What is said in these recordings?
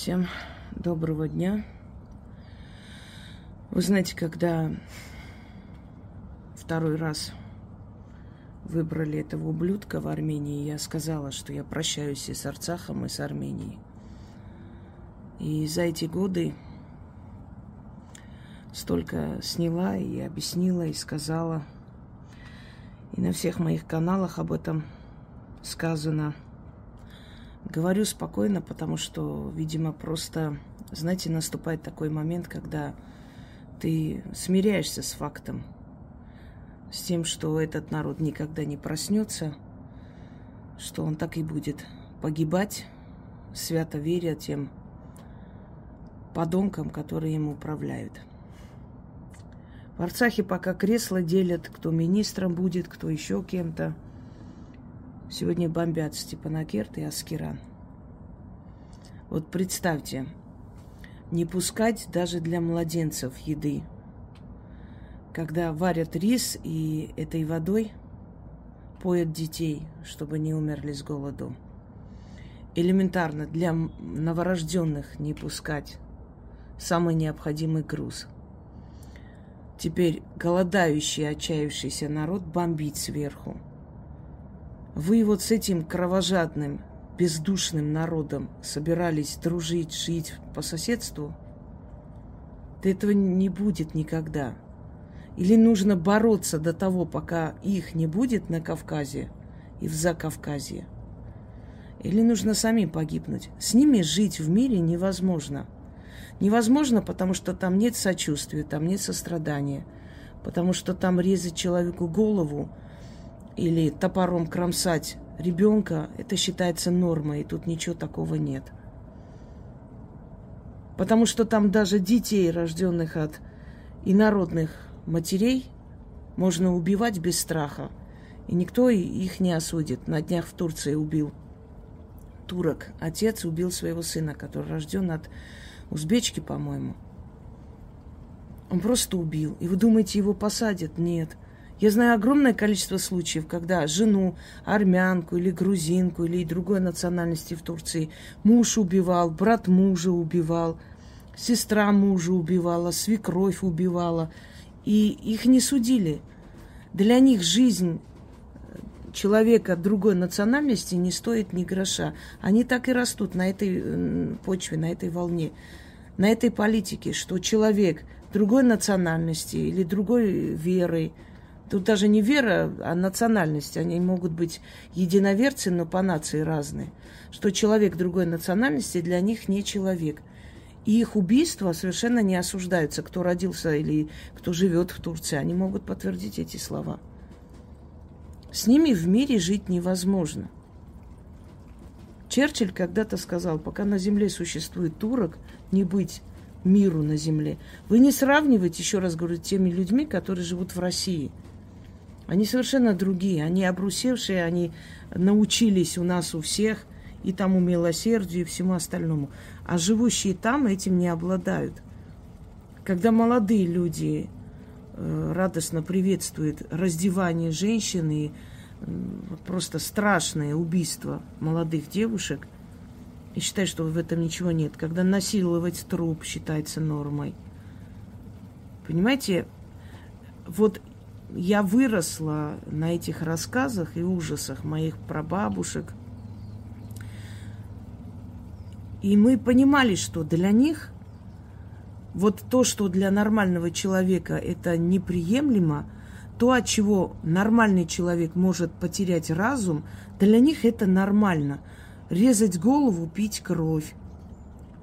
Всем доброго дня. Вы знаете, когда второй раз выбрали этого ублюдка в Армении, я сказала, что я прощаюсь и с Арцахом, и с Арменией. И за эти годы столько сняла и объяснила, и сказала. И на всех моих каналах об этом сказано – Говорю спокойно, потому что, видимо, просто, знаете, наступает такой момент, когда ты смиряешься с фактом, с тем, что этот народ никогда не проснется, что он так и будет погибать, свято веря тем подонкам, которые им управляют. В Арцахе пока кресла делят, кто министром будет, кто еще кем-то – Сегодня бомбят Степанакерт и Аскеран. Вот представьте, не пускать даже для младенцев еды. Когда варят рис и этой водой поят детей, чтобы не умерли с голоду. Элементарно для новорожденных не пускать самый необходимый груз. Теперь голодающий, отчаявшийся народ бомбить сверху – вы вот с этим кровожадным, бездушным народом собирались дружить, жить по соседству? Да этого не будет никогда. Или нужно бороться до того, пока их не будет на Кавказе и в Закавказье? Или нужно сами погибнуть? С ними жить в мире невозможно. Невозможно, потому что там нет сочувствия, там нет сострадания, потому что там резать человеку голову – или топором кромсать ребенка, это считается нормой, и тут ничего такого нет. Потому что там даже детей, рожденных от инородных матерей, можно убивать без страха. И никто их не осудит. На днях в Турции убил турок. Отец убил своего сына, который рожден от узбечки, по-моему. Он просто убил. И вы думаете, его посадят? Нет. Я знаю огромное количество случаев, когда жену, армянку или грузинку или другой национальности в Турции муж убивал, брат мужа убивал, сестра мужа убивала, свекровь убивала. И их не судили. Для них жизнь человека другой национальности не стоит ни гроша. Они так и растут на этой почве, на этой волне, на этой политике, что человек другой национальности или другой веры – Тут даже не вера, а национальность. Они могут быть единоверцы, но по нации разные. Что человек другой национальности для них не человек. И их убийства совершенно не осуждаются. Кто родился или кто живет в Турции, они могут подтвердить эти слова. С ними в мире жить невозможно. Черчилль когда-то сказал, пока на земле существует турок, не быть миру на земле. Вы не сравнивайте, еще раз говорю, теми людьми, которые живут в России – они совершенно другие. Они обрусевшие, они научились у нас у всех и тому милосердию, и всему остальному. А живущие там этим не обладают. Когда молодые люди э, радостно приветствуют раздевание женщины, э, просто страшное убийство молодых девушек, и считают, что в этом ничего нет. Когда насиловать труп считается нормой. Понимаете, вот я выросла на этих рассказах и ужасах моих прабабушек. И мы понимали, что для них вот то, что для нормального человека это неприемлемо, то, от чего нормальный человек может потерять разум, для них это нормально. Резать голову, пить кровь.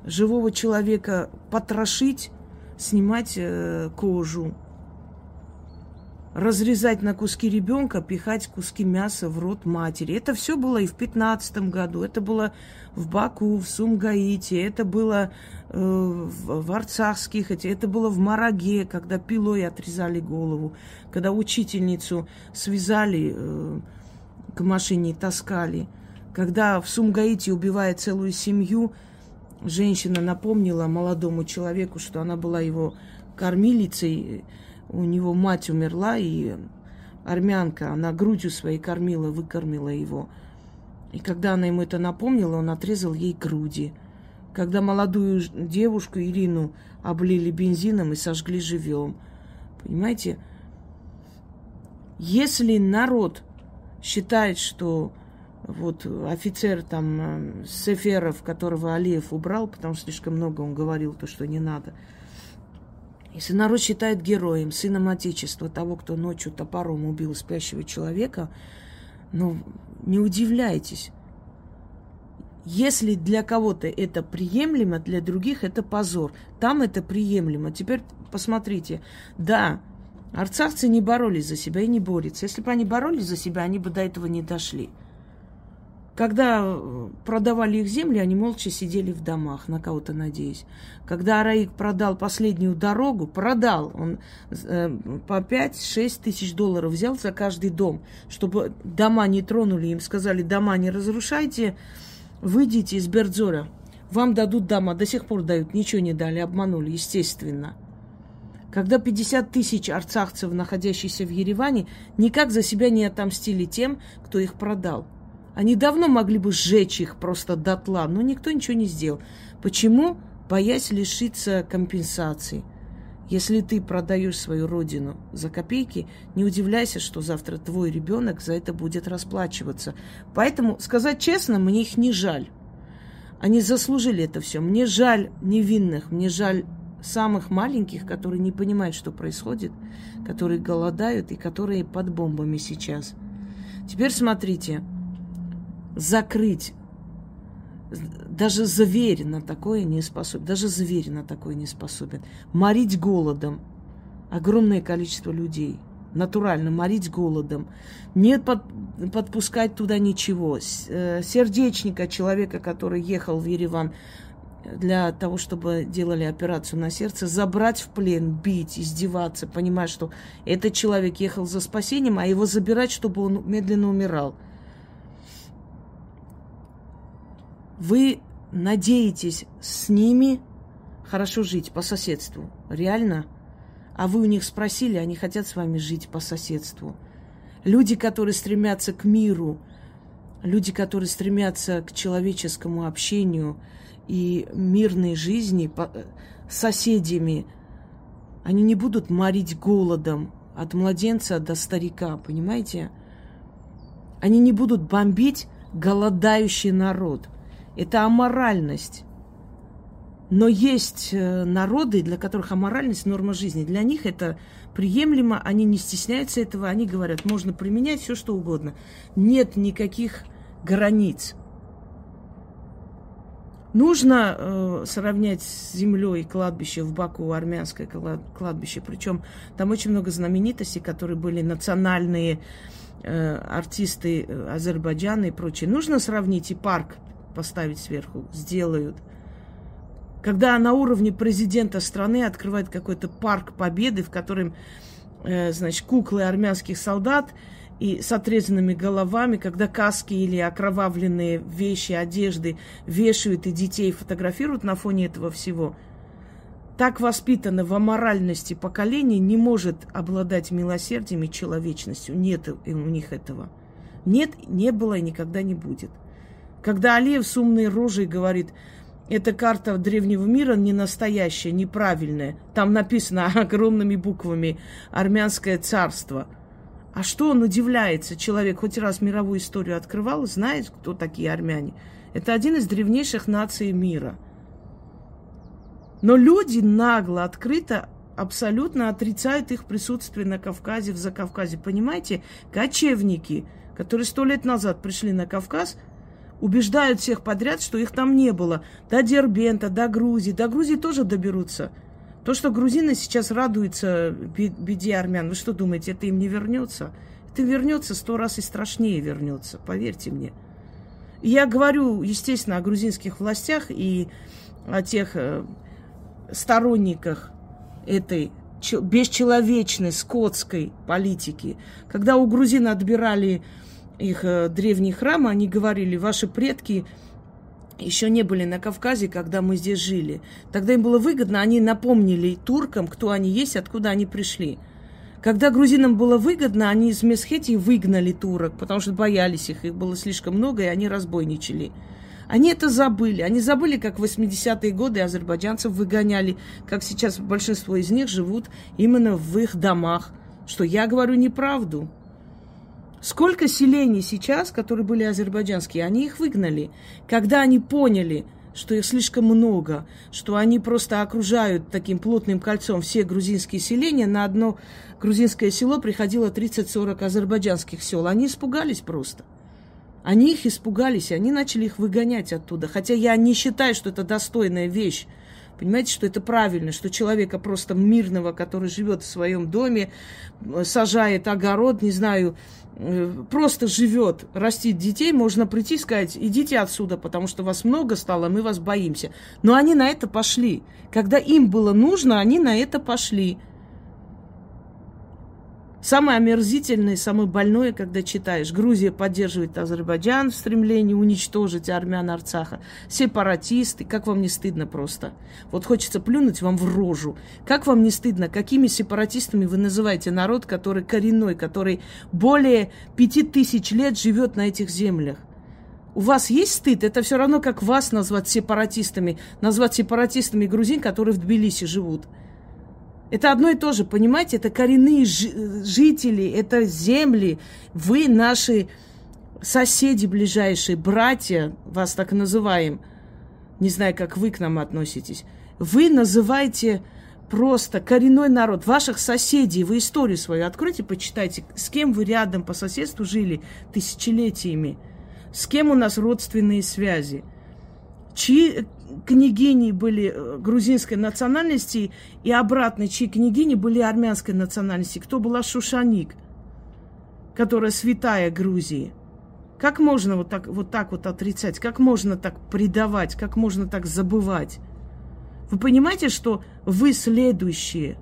Живого человека потрошить, снимать э, кожу разрезать на куски ребенка, пихать куски мяса в рот матери. Это все было и в пятнадцатом году, это было в Баку, в Сумгаите, это было э, в Арцахских, это было в Мараге, когда пилой отрезали голову, когда учительницу связали э, к машине и таскали, когда в Сумгаите, убивая целую семью, женщина напомнила молодому человеку, что она была его кормилицей, у него мать умерла, и армянка, она грудью своей кормила, выкормила его. И когда она ему это напомнила, он отрезал ей груди. когда молодую девушку Ирину облили бензином и сожгли живем. Понимаете? Если народ считает, что вот офицер там э, Сеферов, которого Алиев убрал, потому что слишком много он говорил то, что не надо. Если народ считает героем, сыном Отечества, того, кто ночью топором убил спящего человека, ну, не удивляйтесь. Если для кого-то это приемлемо, для других это позор. Там это приемлемо. Теперь посмотрите. Да, арцахцы не боролись за себя и не борются. Если бы они боролись за себя, они бы до этого не дошли. Когда э, продавали их земли, они молча сидели в домах, на кого-то надеясь. Когда Араик продал последнюю дорогу, продал, он э, по 5-6 тысяч долларов взял за каждый дом, чтобы дома не тронули. Им сказали, дома не разрушайте, выйдите из Бердзора. Вам дадут дома, до сих пор дают, ничего не дали, обманули, естественно. Когда 50 тысяч арцахцев, находящихся в Ереване, никак за себя не отомстили тем, кто их продал – они давно могли бы сжечь их просто дотла, но никто ничего не сделал. Почему? Боясь лишиться компенсации. Если ты продаешь свою родину за копейки, не удивляйся, что завтра твой ребенок за это будет расплачиваться. Поэтому, сказать честно, мне их не жаль. Они заслужили это все. Мне жаль невинных, мне жаль самых маленьких, которые не понимают, что происходит, которые голодают и которые под бомбами сейчас. Теперь смотрите, закрыть. Даже зверь на такое не способен. Даже зверь на такое не способен. Морить голодом огромное количество людей. Натурально морить голодом. Не под, подпускать туда ничего. Э, сердечника человека, который ехал в Ереван для того, чтобы делали операцию на сердце, забрать в плен, бить, издеваться, понимая, что этот человек ехал за спасением, а его забирать, чтобы он медленно умирал. Вы надеетесь с ними хорошо жить по соседству. Реально? А вы у них спросили, они хотят с вами жить по соседству. Люди, которые стремятся к миру, люди, которые стремятся к человеческому общению и мирной жизни с соседями, они не будут морить голодом от младенца до старика, понимаете? Они не будут бомбить голодающий народ – это аморальность. Но есть э, народы, для которых аморальность – норма жизни. Для них это приемлемо, они не стесняются этого, они говорят, можно применять все, что угодно. Нет никаких границ. Нужно э, сравнять с землей кладбище в Баку, армянское кладбище. Причем там очень много знаменитостей, которые были национальные э, артисты э, Азербайджана и прочее. Нужно сравнить и парк поставить сверху, сделают. Когда на уровне президента страны открывает какой-то парк победы, в котором, э, значит, куклы армянских солдат и с отрезанными головами, когда каски или окровавленные вещи, одежды вешают и детей фотографируют на фоне этого всего, так воспитано в аморальности поколение не может обладать милосердием и человечностью. Нет у них этого. Нет, не было и никогда не будет. Когда Алиев с умной рожей говорит, эта карта древнего мира не настоящая, неправильная. Там написано огромными буквами «Армянское царство». А что он удивляется? Человек хоть раз мировую историю открывал, знает, кто такие армяне. Это один из древнейших наций мира. Но люди нагло, открыто, абсолютно отрицают их присутствие на Кавказе, в Закавказе. Понимаете, кочевники, которые сто лет назад пришли на Кавказ – убеждают всех подряд, что их там не было. До Дербента, до Грузии. До Грузии тоже доберутся. То, что грузины сейчас радуются беде армян, вы что думаете, это им не вернется? Это вернется сто раз и страшнее вернется, поверьте мне. Я говорю, естественно, о грузинских властях и о тех э, сторонниках этой бесчеловечной скотской политики. Когда у грузин отбирали их э, древние храмы, они говорили, ваши предки еще не были на Кавказе, когда мы здесь жили. Тогда им было выгодно, они напомнили туркам, кто они есть, откуда они пришли. Когда грузинам было выгодно, они из Месхетии выгнали турок, потому что боялись их, их было слишком много, и они разбойничали. Они это забыли. Они забыли, как в 80-е годы азербайджанцев выгоняли, как сейчас большинство из них живут именно в их домах. Что я говорю неправду. Сколько селений сейчас, которые были азербайджанские, они их выгнали. Когда они поняли, что их слишком много, что они просто окружают таким плотным кольцом все грузинские селения, на одно грузинское село приходило 30-40 азербайджанских сел. Они испугались просто. Они их испугались, и они начали их выгонять оттуда. Хотя я не считаю, что это достойная вещь. Понимаете, что это правильно, что человека просто мирного, который живет в своем доме, сажает огород, не знаю, просто живет, растит детей, можно прийти и сказать, идите отсюда, потому что вас много стало, мы вас боимся. Но они на это пошли. Когда им было нужно, они на это пошли. Самое омерзительное, самое больное, когда читаешь. Грузия поддерживает Азербайджан в стремлении уничтожить армян Арцаха. Сепаратисты. Как вам не стыдно просто? Вот хочется плюнуть вам в рожу. Как вам не стыдно? Какими сепаратистами вы называете народ, который коренной, который более пяти тысяч лет живет на этих землях? У вас есть стыд? Это все равно, как вас назвать сепаратистами. Назвать сепаратистами грузин, которые в Тбилиси живут. Это одно и то же, понимаете? Это коренные жители, это земли. Вы наши соседи ближайшие, братья, вас так называем. Не знаю, как вы к нам относитесь. Вы называете просто коренной народ, ваших соседей, вы историю свою откройте, почитайте, с кем вы рядом по соседству жили тысячелетиями, с кем у нас родственные связи, чьи княгини были э, грузинской национальности и обратно, чьи княгини были армянской национальности. Кто была Шушаник, которая святая Грузии. Как можно вот так, вот так вот отрицать? Как можно так предавать? Как можно так забывать? Вы понимаете, что вы следующие?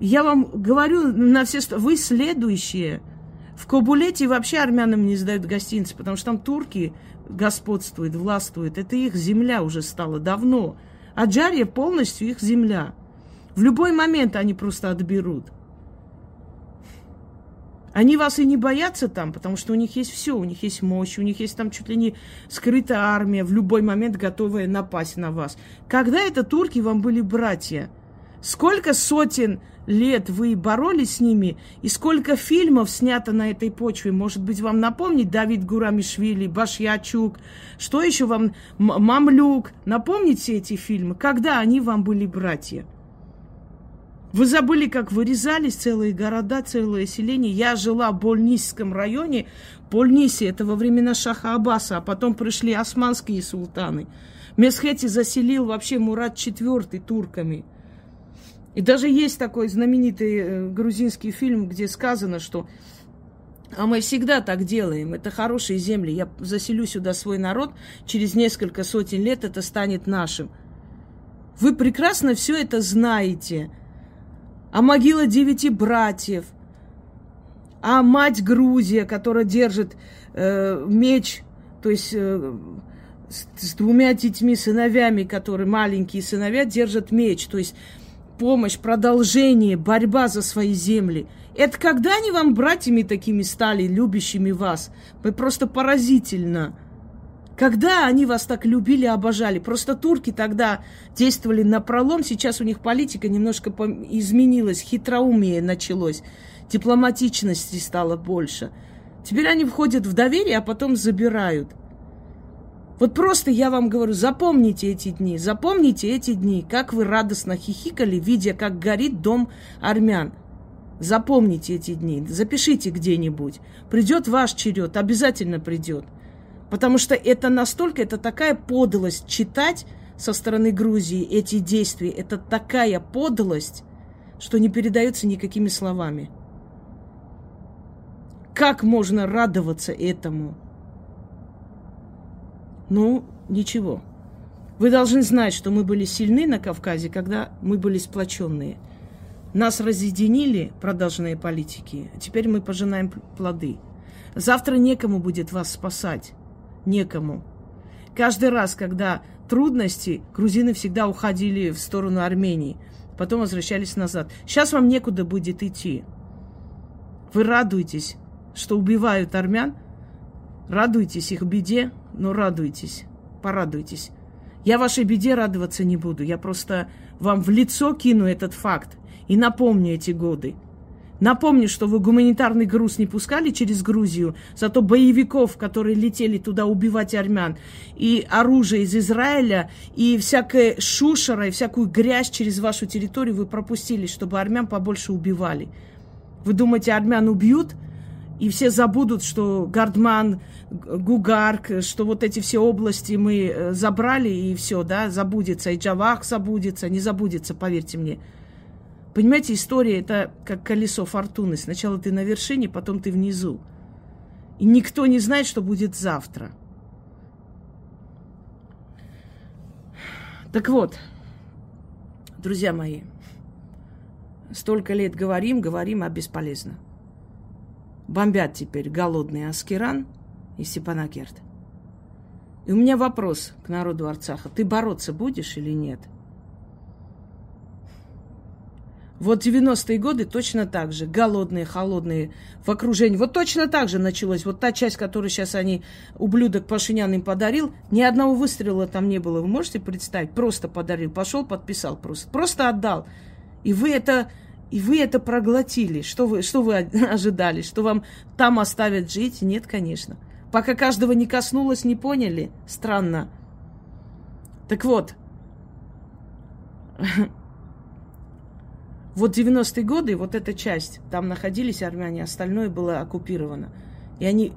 Я вам говорю на все сто... Вы следующие. В Кобулете вообще армянам не сдают гостиницы, потому что там турки господствует, властвует. Это их земля уже стала давно. А Джарья полностью их земля. В любой момент они просто отберут. Они вас и не боятся там, потому что у них есть все, у них есть мощь, у них есть там чуть ли не скрытая армия, в любой момент готовая напасть на вас. Когда это турки вам были братья? Сколько сотен лет вы боролись с ними, и сколько фильмов снято на этой почве. Может быть, вам напомнить Давид Гурамишвили, Башьячук, что еще вам, Мамлюк. Напомнить все эти фильмы, когда они вам были братья. Вы забыли, как вырезались целые города, целые селения. Я жила в Больнисском районе. Больниси это во времена Шаха Аббаса, а потом пришли османские султаны. Месхети заселил вообще Мурат IV турками – и даже есть такой знаменитый э, грузинский фильм, где сказано, что а мы всегда так делаем. Это хорошие земли. Я заселю сюда свой народ. Через несколько сотен лет это станет нашим. Вы прекрасно все это знаете. А могила девяти братьев. А мать Грузия, которая держит э, меч, то есть э, с, с двумя детьми, сыновьями, которые маленькие сыновья, держат меч. То есть помощь, продолжение, борьба за свои земли. Это когда они вам братьями такими стали, любящими вас? Вы просто поразительно. Когда они вас так любили, обожали? Просто турки тогда действовали на пролом, сейчас у них политика немножко изменилась, хитроумие началось, дипломатичности стало больше. Теперь они входят в доверие, а потом забирают – вот просто я вам говорю, запомните эти дни, запомните эти дни, как вы радостно хихикали, видя, как горит дом армян. Запомните эти дни, запишите где-нибудь. Придет ваш черед, обязательно придет. Потому что это настолько, это такая подлость читать со стороны Грузии эти действия. Это такая подлость, что не передается никакими словами. Как можно радоваться этому? Ну, ничего. Вы должны знать, что мы были сильны на Кавказе, когда мы были сплоченные. Нас разъединили продажные политики, а теперь мы пожинаем плоды. Завтра некому будет вас спасать. Некому. Каждый раз, когда трудности, грузины всегда уходили в сторону Армении, потом возвращались назад. Сейчас вам некуда будет идти. Вы радуетесь, что убивают армян, радуйтесь их беде, но радуйтесь, порадуйтесь. Я вашей беде радоваться не буду. Я просто вам в лицо кину этот факт и напомню эти годы. Напомню, что вы гуманитарный груз не пускали через Грузию, зато боевиков, которые летели туда убивать армян, и оружие из Израиля, и всякое шушера, и всякую грязь через вашу территорию вы пропустили, чтобы армян побольше убивали. Вы думаете, армян убьют, и все забудут, что Гардман, Гугарк, что вот эти все области мы э, забрали, и все, да, забудется, и Джавах забудется, не забудется, поверьте мне. Понимаете, история это как колесо фортуны. Сначала ты на вершине, потом ты внизу. И никто не знает, что будет завтра. Так вот, друзья мои, столько лет говорим, говорим, а бесполезно. Бомбят теперь голодный Аскеран и Степанакерт. И у меня вопрос к народу Арцаха. Ты бороться будешь или нет? Вот 90-е годы точно так же. Голодные, холодные, в окружении. Вот точно так же началось. Вот та часть, которую сейчас они, ублюдок Пашинян им подарил, ни одного выстрела там не было. Вы можете представить? Просто подарил. Пошел, подписал просто. Просто отдал. И вы это, и вы это проглотили. Что вы, что вы ожидали? Что вам там оставят жить? Нет, конечно. Пока каждого не коснулось, не поняли. Странно. Так вот, Вот 90-е годы, вот эта часть, там находились армяне, остальное было оккупировано. И они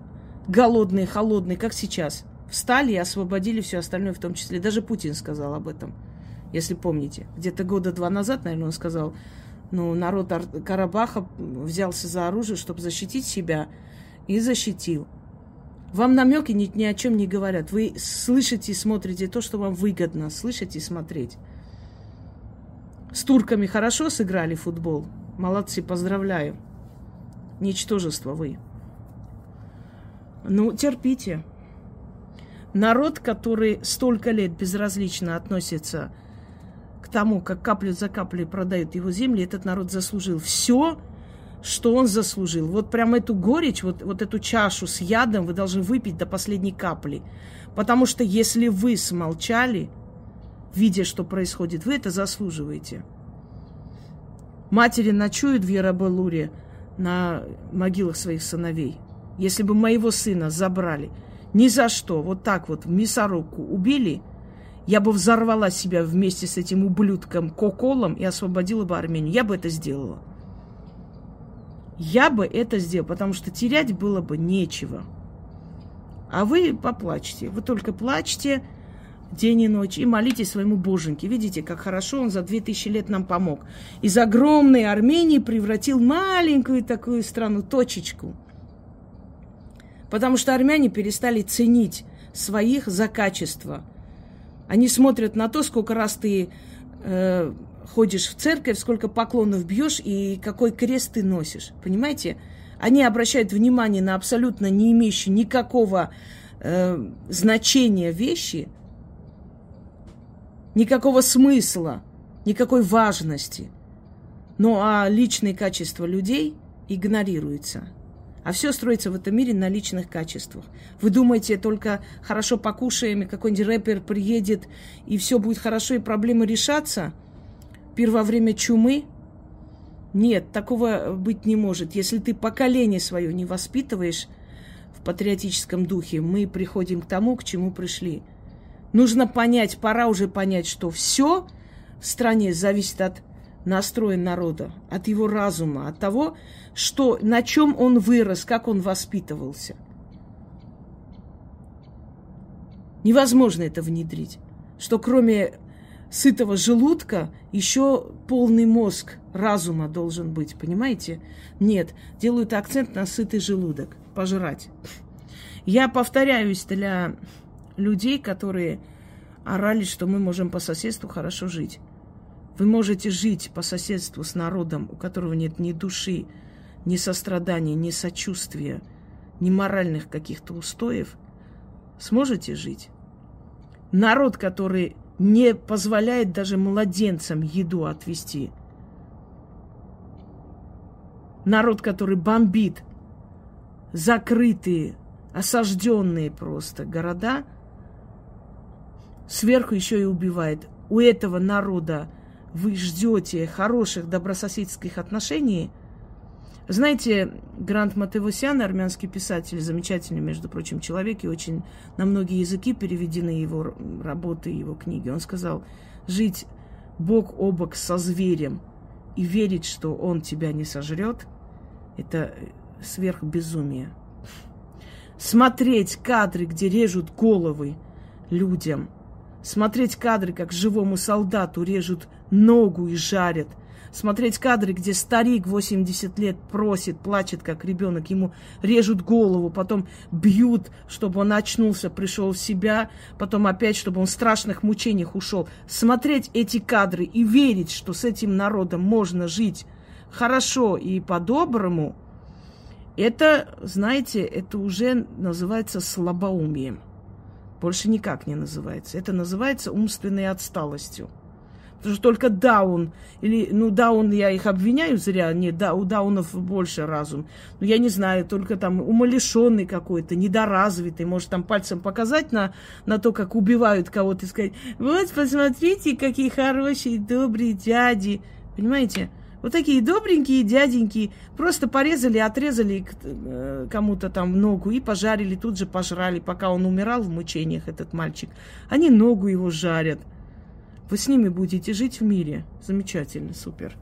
голодные, холодные, как сейчас, встали и освободили все остальное, в том числе. Даже Путин сказал об этом, если помните. Где-то года два назад, наверное, он сказал, ну, народ Карабаха взялся за оружие, чтобы защитить себя, и защитил. Вам намеки ни, ни о чем не говорят. Вы слышите и смотрите то, что вам выгодно слышать и смотреть. С турками хорошо сыграли футбол? Молодцы, поздравляю. Ничтожество вы. Ну, терпите. Народ, который столько лет безразлично относится к тому, как каплю за каплей продают его земли, этот народ заслужил все, что он заслужил. Вот прям эту горечь, вот, вот эту чашу с ядом вы должны выпить до последней капли. Потому что если вы смолчали, видя, что происходит, вы это заслуживаете. Матери ночуют в Ярабалуре на могилах своих сыновей. Если бы моего сына забрали, ни за что, вот так вот в мясорубку убили, я бы взорвала себя вместе с этим ублюдком Коколом и освободила бы Армению. Я бы это сделала. Я бы это сделала, потому что терять было бы нечего. А вы поплачьте. Вы только плачьте, день и ночь и молитесь своему Боженьке. Видите, как хорошо он за 2000 лет нам помог. Из огромной Армении превратил маленькую такую страну, точечку. Потому что армяне перестали ценить своих за качество. Они смотрят на то, сколько раз ты э, ходишь в церковь, сколько поклонов бьешь и какой крест ты носишь. Понимаете? Они обращают внимание на абсолютно не имеющие никакого э, значения вещи – никакого смысла, никакой важности. Ну а личные качества людей игнорируются. А все строится в этом мире на личных качествах. Вы думаете, только хорошо покушаем, и какой-нибудь рэпер приедет, и все будет хорошо, и проблемы решатся? Пир во время чумы? Нет, такого быть не может. Если ты поколение свое не воспитываешь в патриотическом духе, мы приходим к тому, к чему пришли – Нужно понять, пора уже понять, что все в стране зависит от настроя народа, от его разума, от того, что, на чем он вырос, как он воспитывался. Невозможно это внедрить. Что кроме сытого желудка еще полный мозг разума должен быть, понимаете? Нет, делают акцент на сытый желудок, пожрать. Я повторяюсь для людей, которые орали, что мы можем по соседству хорошо жить. Вы можете жить по соседству с народом, у которого нет ни души, ни сострадания, ни сочувствия, ни моральных каких-то устоев. Сможете жить? Народ, который не позволяет даже младенцам еду отвести. Народ, который бомбит закрытые, осажденные просто города – сверху еще и убивает. У этого народа вы ждете хороших добрососедских отношений. Знаете, Грант Матевосян, армянский писатель, замечательный, между прочим, человек, и очень на многие языки переведены его работы, его книги. Он сказал, жить бок о бок со зверем и верить, что он тебя не сожрет, это сверхбезумие. Смотреть кадры, где режут головы людям, смотреть кадры, как живому солдату режут ногу и жарят – смотреть кадры, где старик 80 лет просит, плачет, как ребенок, ему режут голову, потом бьют, чтобы он очнулся, пришел в себя, потом опять, чтобы он в страшных мучениях ушел. Смотреть эти кадры и верить, что с этим народом можно жить хорошо и по-доброму, это, знаете, это уже называется слабоумием. Больше никак не называется. Это называется умственной отсталостью. Потому что только даун, или, ну, даун, я их обвиняю зря, нет, да, у даунов больше разум. Но я не знаю, только там умалишенный какой-то, недоразвитый, может там пальцем показать на, на то, как убивают кого-то и сказать, вот, посмотрите, какие хорошие, добрые дяди. Понимаете? Вот такие добренькие дяденьки просто порезали, отрезали э, кому-то там ногу и пожарили, тут же пожрали, пока он умирал в мучениях, этот мальчик. Они ногу его жарят. Вы с ними будете жить в мире. Замечательно, супер.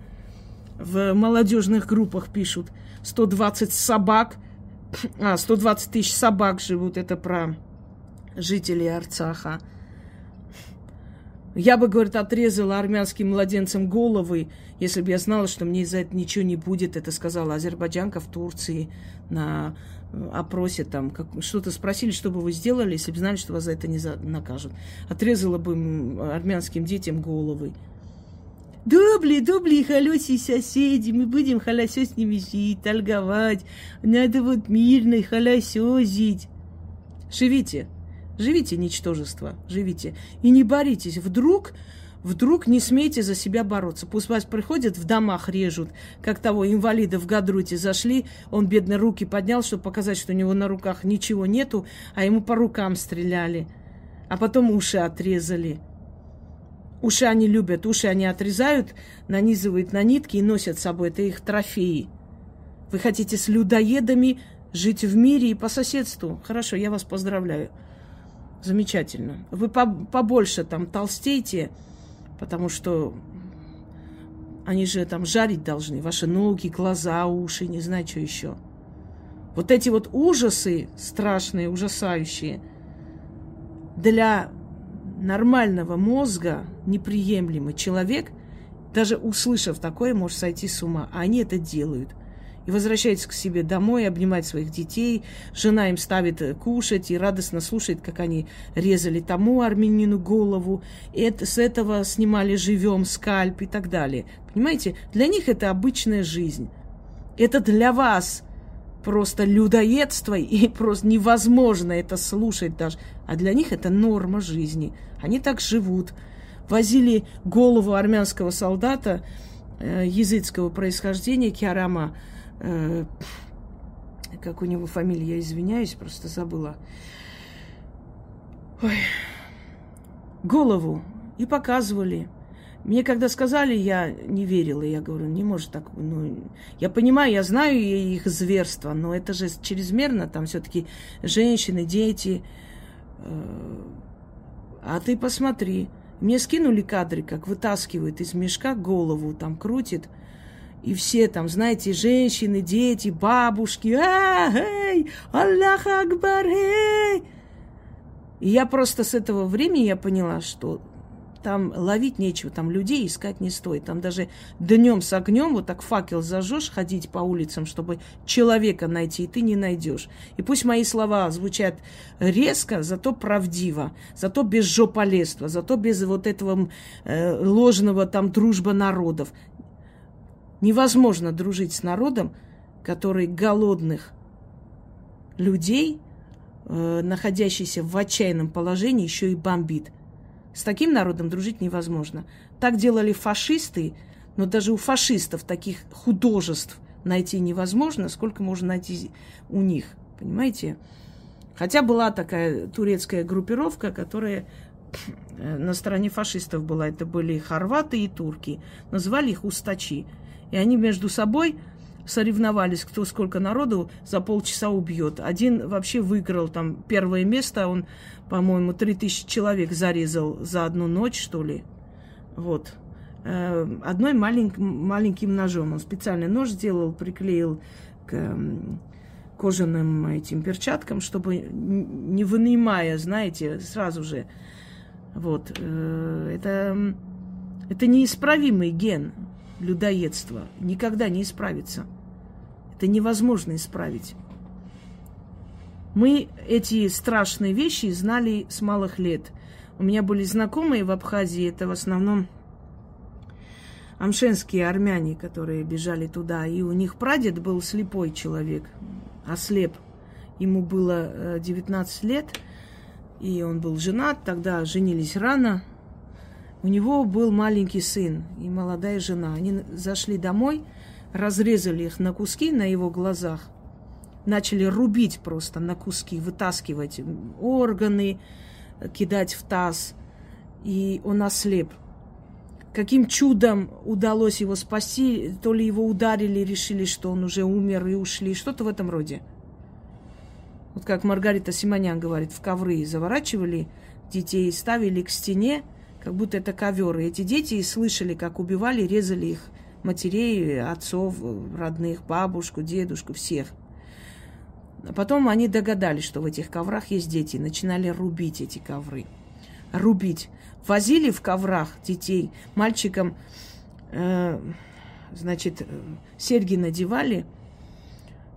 В молодежных группах пишут 120 собак, а, 120 тысяч собак живут. Это про жителей Арцаха. Я бы, говорит, отрезала армянским младенцам головы, если бы я знала, что мне из-за этого ничего не будет. Это сказала азербайджанка в Турции на опросе там как, что-то спросили, что бы вы сделали, если бы знали, что вас за это не за, накажут. Отрезала бы армянским детям головы. Добли, добли, холёси соседи, мы будем холосё с ними жить, торговать. Надо вот мирно холосё жить. Живите, живите, ничтожество, живите. И не боритесь. Вдруг Вдруг не смейте за себя бороться. Пусть вас приходят, в домах режут, как того инвалида в Гадруте зашли, он, бедно, руки поднял, чтобы показать, что у него на руках ничего нету, а ему по рукам стреляли. А потом уши отрезали. Уши они любят, уши они отрезают, нанизывают на нитки и носят с собой. Это их трофеи. Вы хотите с людоедами жить в мире и по соседству? Хорошо, я вас поздравляю. Замечательно. Вы побольше там толстейте, потому что они же там жарить должны, ваши ноги, глаза, уши, не знаю, что еще. Вот эти вот ужасы страшные, ужасающие, для нормального мозга неприемлемый человек, даже услышав такое, может сойти с ума. А они это делают – и возвращается к себе домой, обнимать своих детей. Жена им ставит э, кушать и радостно слушает, как они резали тому армянину голову. Это, с этого снимали живем скальп и так далее. Понимаете, для них это обычная жизнь. Это для вас просто людоедство, и просто невозможно это слушать даже. А для них это норма жизни. Они так живут. Возили голову армянского солдата э, языцкого происхождения Киарама Э, как у него фамилия, я извиняюсь, просто забыла. Ой. Голову. И показывали. Мне когда сказали, я не верила. Я говорю, не может так. Ну, я понимаю, я знаю их зверство, но это же чрезмерно. Там все-таки женщины, дети. Э, а ты посмотри. Мне скинули кадры, как вытаскивают из мешка голову, там крутит. И все там, знаете, женщины, дети, бабушки, а, эй, Аллах Акбар, эй. И я просто с этого времени я поняла, что там ловить нечего, там людей искать не стоит. Там даже днем с огнем вот так факел зажжешь, ходить по улицам, чтобы человека найти, и ты не найдешь. И пусть мои слова звучат резко, зато правдиво, зато без жополезства, зато без вот этого э, ложного там дружба народов. Невозможно дружить с народом, который голодных людей, э, находящихся в отчаянном положении, еще и бомбит. С таким народом дружить невозможно. Так делали фашисты, но даже у фашистов таких художеств найти невозможно, сколько можно найти у них. Понимаете? Хотя была такая турецкая группировка, которая э, на стороне фашистов была, это были хорваты и турки, называли их устачи. И они между собой соревновались, кто сколько народу за полчаса убьет. Один вообще выиграл там первое место, он, по-моему, 3000 человек зарезал за одну ночь, что ли. Вот. Э, одной малень, маленьким ножом. Он специальный нож сделал, приклеил к кожаным этим перчаткам, чтобы не вынимая, знаете, сразу же. Вот. Э, это, это неисправимый ген людоедства. Никогда не исправится. Это невозможно исправить. Мы эти страшные вещи знали с малых лет. У меня были знакомые в Абхазии, это в основном амшенские армяне, которые бежали туда. И у них прадед был слепой человек, ослеп. Ему было 19 э, лет, и он был женат, тогда женились рано. У него был маленький сын и молодая жена. Они зашли домой, разрезали их на куски на его глазах, начали рубить просто на куски, вытаскивать органы, кидать в таз. И он ослеп – каким чудом удалось его спасти, то ли его ударили, решили, что он уже умер и ушли, что-то в этом роде. Вот как Маргарита Симонян говорит, в ковры заворачивали детей, ставили к стене, как будто это ковер. И эти дети слышали, как убивали, резали их матерей, отцов, родных, бабушку, дедушку, всех. А потом они догадались, что в этих коврах есть дети, и начинали рубить эти ковры. Рубить возили в коврах детей, мальчикам, э, значит, э, серьги надевали,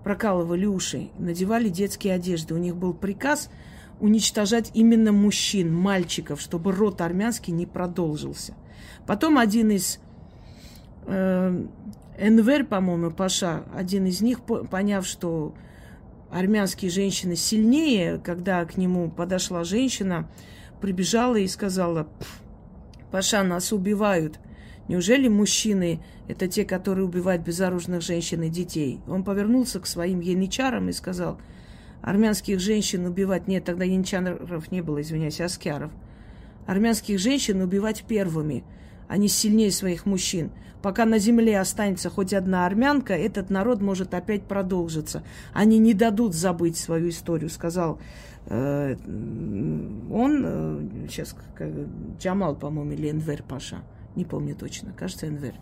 прокалывали уши, надевали детские одежды. У них был приказ уничтожать именно мужчин, мальчиков, чтобы род армянский не продолжился. Потом один из э, Энвер, по-моему, Паша, один из них, поняв, что армянские женщины сильнее, когда к нему подошла женщина, прибежала и сказала, Паша, нас убивают. Неужели мужчины – это те, которые убивают безоружных женщин и детей? Он повернулся к своим янычарам и сказал, армянских женщин убивать нет, тогда янычаров не было, извиняюсь, аскяров. Армянских женщин убивать первыми, они сильнее своих мужчин. Пока на земле останется хоть одна армянка, этот народ может опять продолжиться. Они не дадут забыть свою историю, сказал Э, он, э, сейчас, Джамал, по-моему, или Энвер Паша, не помню точно, кажется, Энвер.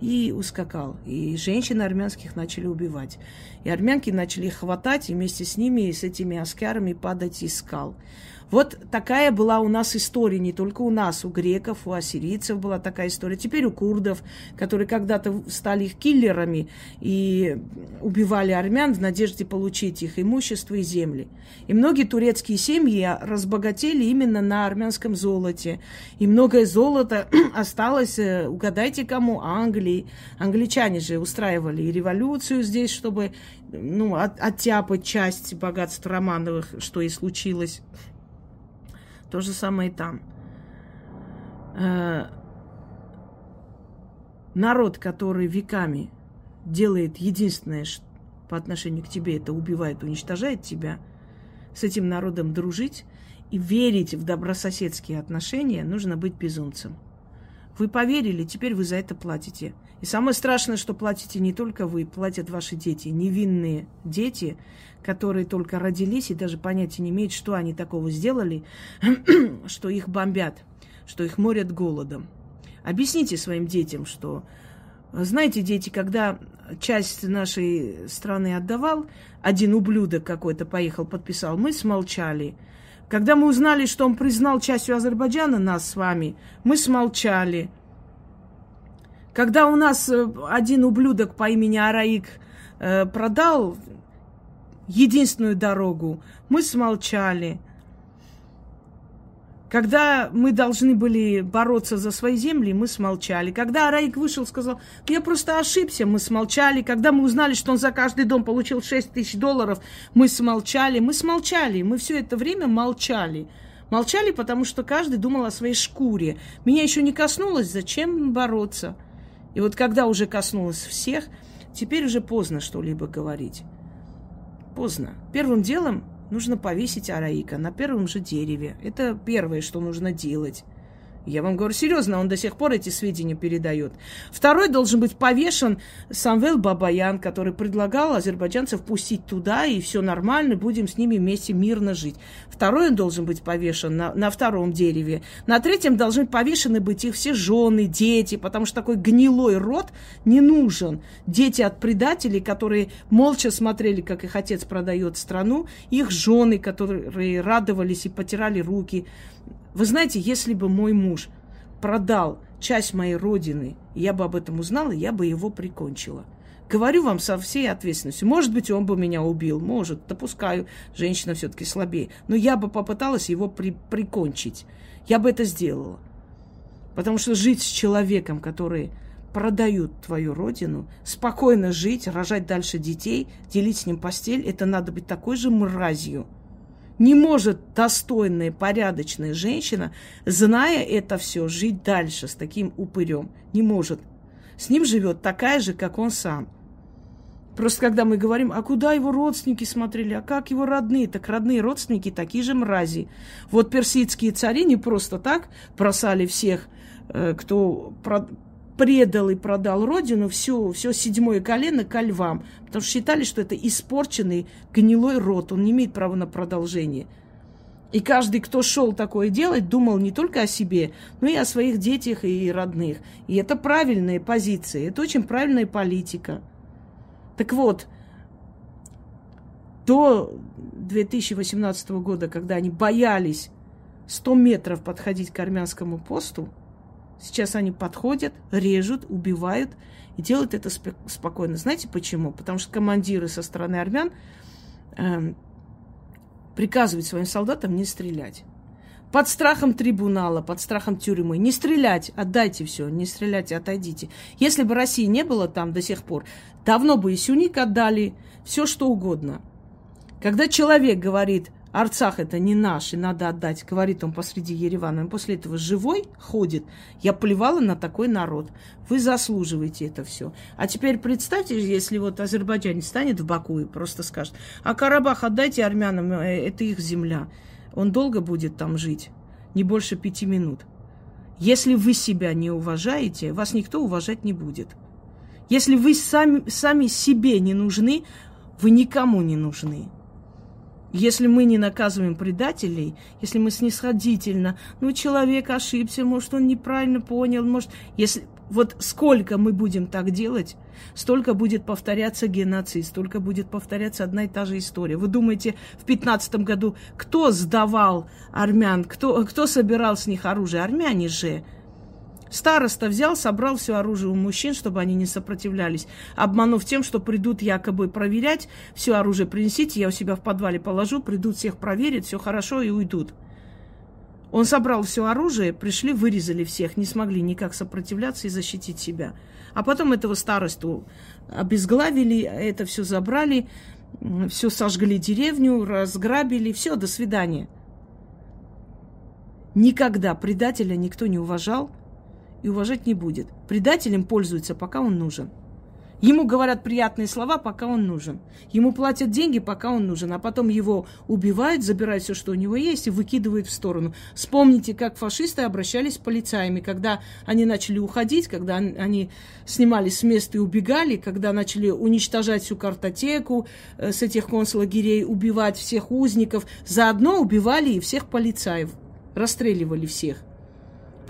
И ускакал. И женщин армянских начали убивать. И армянки начали их хватать, и вместе с ними, и с этими аскярами падать из скал. Вот такая была у нас история, не только у нас, у греков, у ассирийцев была такая история. Теперь у курдов, которые когда-то стали их киллерами и убивали армян в надежде получить их имущество и земли. И многие турецкие семьи разбогатели именно на армянском золоте. И многое золото осталось, э, угадайте кому, Англии. Англичане же устраивали и революцию здесь, чтобы ну, от, оттяпать часть богатств Романовых, что и случилось. То же самое и там. Э, народ, который веками делает единственное по отношению к тебе, это убивает, уничтожает тебя, с этим народом дружить и верить в добрососедские отношения, нужно быть безумцем. Вы поверили, теперь вы за это платите. И самое страшное, что платите не только вы, платят ваши дети, невинные дети, которые только родились и даже понятия не имеют, что они такого сделали, что их бомбят, что их морят голодом. Объясните своим детям, что, знаете, дети, когда часть нашей страны отдавал, один ублюдок какой-то поехал, подписал, мы смолчали. Когда мы узнали, что он признал частью Азербайджана нас с вами, мы смолчали. Когда у нас э, один ублюдок по имени Араик э, продал единственную дорогу. Мы смолчали. Когда мы должны были бороться за свои земли, мы смолчали. Когда Раик вышел, сказал, я просто ошибся, мы смолчали. Когда мы узнали, что он за каждый дом получил 6 тысяч долларов, мы смолчали. Мы смолчали, мы все это время молчали. Молчали, потому что каждый думал о своей шкуре. Меня еще не коснулось, зачем бороться? И вот когда уже коснулось всех, теперь уже поздно что-либо говорить поздно. Первым делом нужно повесить араика на первом же дереве. Это первое, что нужно делать. Я вам говорю серьезно, он до сих пор эти сведения передает. Второй должен быть повешен Самвел Бабаян, который предлагал азербайджанцев пустить туда, и все нормально, будем с ними вместе мирно жить. Второй он должен быть повешен на, на втором дереве. На третьем должны повешены быть их все жены, дети, потому что такой гнилой род не нужен. Дети от предателей, которые молча смотрели, как их отец продает страну, их жены, которые радовались и потирали руки. Вы знаете, если бы мой муж продал часть моей родины, я бы об этом узнала, я бы его прикончила. Говорю вам со всей ответственностью. Может быть, он бы меня убил, может, допускаю, женщина все-таки слабее. Но я бы попыталась его при прикончить. Я бы это сделала. Потому что жить с человеком, который продают твою родину, спокойно жить, рожать дальше детей, делить с ним постель, это надо быть такой же мразью – не может достойная, порядочная женщина, зная это все, жить дальше с таким упырем. Не может. С ним живет такая же, как он сам. Просто когда мы говорим, а куда его родственники смотрели, а как его родные, так родные родственники такие же мрази. Вот персидские цари не просто так бросали всех, э, кто предал и продал родину, все, все седьмое колено ко львам, потому что считали, что это испорченный гнилой род, он не имеет права на продолжение. И каждый, кто шел такое делать, думал не только о себе, но и о своих детях и родных. И это правильная позиция, это очень правильная политика. Так вот, до 2018 года, когда они боялись 100 метров подходить к армянскому посту, Сейчас они подходят, режут, убивают и делают это спокойно. Знаете почему? Потому что командиры со стороны армян э, приказывают своим солдатам не стрелять. Под страхом трибунала, под страхом тюрьмы. Не стрелять, отдайте все, не стреляйте, отойдите. Если бы России не было там до сих пор, давно бы и Сюник отдали, все что угодно. Когда человек говорит, Арцах это не наш, и надо отдать, говорит он посреди Еревана. Он после этого живой ходит. Я плевала на такой народ. Вы заслуживаете это все. А теперь представьте, если вот Азербайджан станет в Баку и просто скажет, а Карабах отдайте армянам, э, это их земля. Он долго будет там жить, не больше пяти минут. Если вы себя не уважаете, вас никто уважать не будет. Если вы сами, сами себе не нужны, вы никому не нужны. Если мы не наказываем предателей, если мы снисходительно, ну, человек ошибся, может, он неправильно понял, может, если вот сколько мы будем так делать, столько будет повторяться геноцид, столько будет повторяться одна и та же история. Вы думаете, в пятнадцатом году кто сдавал армян, кто, кто собирал с них оружие? Армяне же. Староста взял, собрал все оружие у мужчин, чтобы они не сопротивлялись, обманув тем, что придут якобы проверять, все оружие принесите, я у себя в подвале положу, придут всех проверить, все хорошо и уйдут. Он собрал все оружие, пришли, вырезали всех, не смогли никак сопротивляться и защитить себя. А потом этого старосту обезглавили, это все забрали, все сожгли деревню, разграбили, все, до свидания. Никогда предателя никто не уважал, и уважать не будет. Предателем пользуется, пока он нужен. Ему говорят приятные слова, пока он нужен. Ему платят деньги, пока он нужен. А потом его убивают, забирают все, что у него есть, и выкидывают в сторону. Вспомните, как фашисты обращались с полицаями, когда они начали уходить, когда они снимались с места и убегали, когда начали уничтожать всю картотеку э, с этих концлагерей, убивать всех узников. Заодно убивали и всех полицаев, расстреливали всех.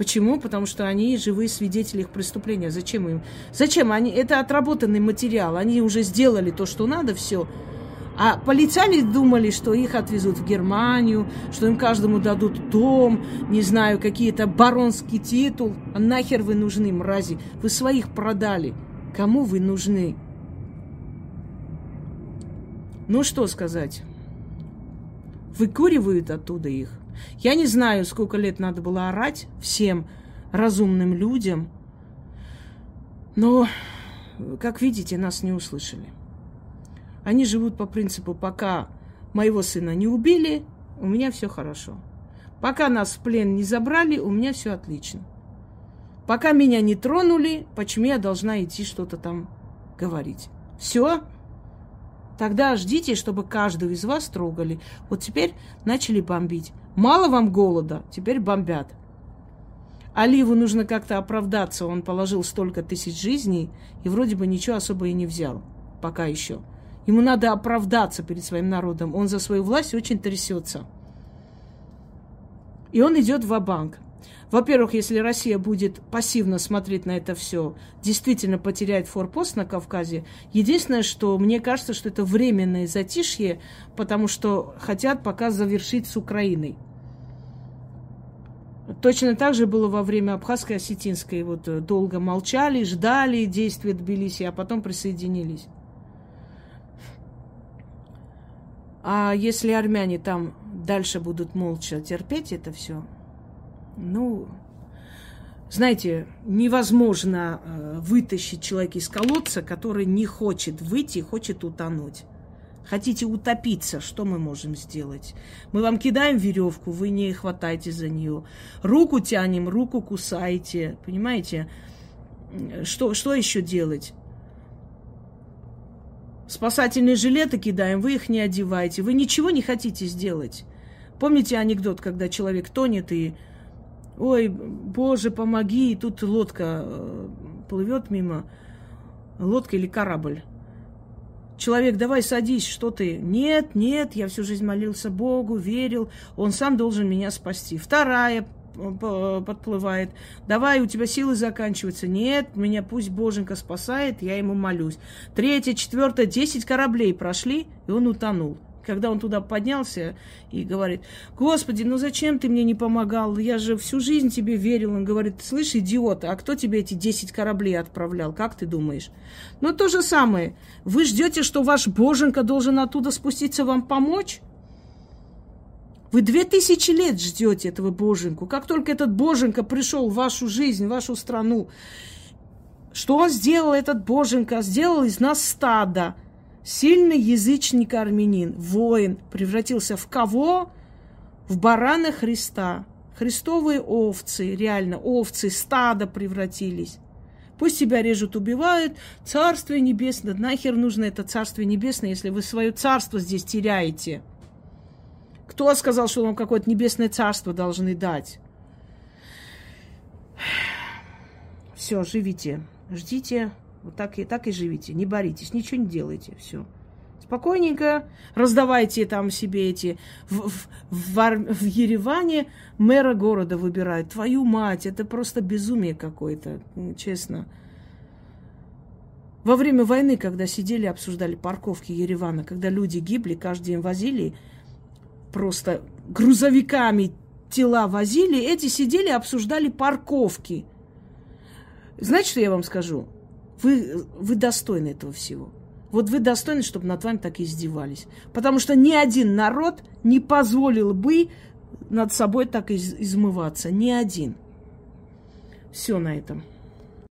Почему? Потому что они живые свидетели их преступления. Зачем им? Зачем? Они, это отработанный материал. Они уже сделали то, что надо, все. А полицаи думали, что их отвезут в Германию, что им каждому дадут дом, не знаю, какие-то баронский титул. А нахер вы нужны, мрази? Вы своих продали. Кому вы нужны? Ну что сказать? Выкуривают оттуда их. Я не знаю, сколько лет надо было орать всем разумным людям, но, как видите, нас не услышали. Они живут по принципу, пока моего сына не убили, у меня все хорошо. Пока нас в плен не забрали, у меня все отлично. Пока меня не тронули, почему я должна идти что-то там говорить? Все, Тогда ждите, чтобы каждого из вас трогали. Вот теперь начали бомбить. Мало вам голода, теперь бомбят. Аливу нужно как-то оправдаться. Он положил столько тысяч жизней и вроде бы ничего особо и не взял. Пока еще. Ему надо оправдаться перед своим народом. Он за свою власть очень трясется. И он идет в банк Во-первых, если Россия будет пассивно смотреть на это все, действительно потеряет форпост на Кавказе, единственное, что мне кажется, что это временное затишье, потому что хотят пока завершить с Украиной. Точно так же было во время Абхазской Осетинской. Вот э, долго молчали, ждали действия Тбилиси, а потом присоединились. А если армяне там дальше будут молча терпеть это все, ну, знаете, невозможно э, вытащить человека из колодца, который не хочет выйти, хочет утонуть. Хотите утопиться, что мы можем сделать? Мы вам кидаем веревку, вы не хватаете за нее. Руку тянем, руку кусаете. Понимаете? Что, что еще делать? Спасательные жилеты кидаем, вы их не одеваете. Вы ничего не хотите сделать. Помните анекдот, когда человек тонет и ой, боже, помоги, и тут лодка э, плывет мимо, лодка или корабль. Человек, давай садись, что ты? Нет, нет, я всю жизнь молился Богу, верил, он сам должен меня спасти. Вторая э, подплывает. Давай, у тебя силы заканчиваются. Нет, меня пусть Боженька спасает, я ему молюсь. Третья, четвертая, десять кораблей прошли, и он утонул когда он туда поднялся и говорит, Господи, ну зачем ты мне не помогал? Я же всю жизнь тебе верил. Он говорит, слышь, идиот, а кто тебе эти 10 кораблей отправлял? Как ты думаешь? Ну, то же самое. Вы ждете, что ваш боженька должен оттуда спуститься вам помочь? Вы две тысячи лет ждете этого боженьку. Как только этот боженька пришел в вашу жизнь, в вашу страну, что он сделал, этот боженька? Сделал из нас стадо. Сильный язычник армянин, воин, превратился в кого? В барана Христа. Христовые овцы, реально, овцы, стадо превратились. Пусть тебя режут, убивают. Царствие небесное. Нахер нужно это царствие небесное, если вы свое царство здесь теряете? Кто сказал, что вам какое-то небесное царство должны дать? Все, живите, ждите вот так и, так и живите, не боритесь, ничего не делайте, все. Спокойненько раздавайте там себе эти... В, в, в, в Ереване мэра города выбирают. Твою мать, это просто безумие какое-то, честно. Во время войны, когда сидели, обсуждали парковки Еревана, когда люди гибли, каждый день возили, просто грузовиками тела возили, эти сидели, обсуждали парковки. Знаете, что я вам скажу? Вы, вы достойны этого всего. Вот вы достойны, чтобы над вами так издевались. Потому что ни один народ не позволил бы над собой так из измываться. Ни один. Все на этом.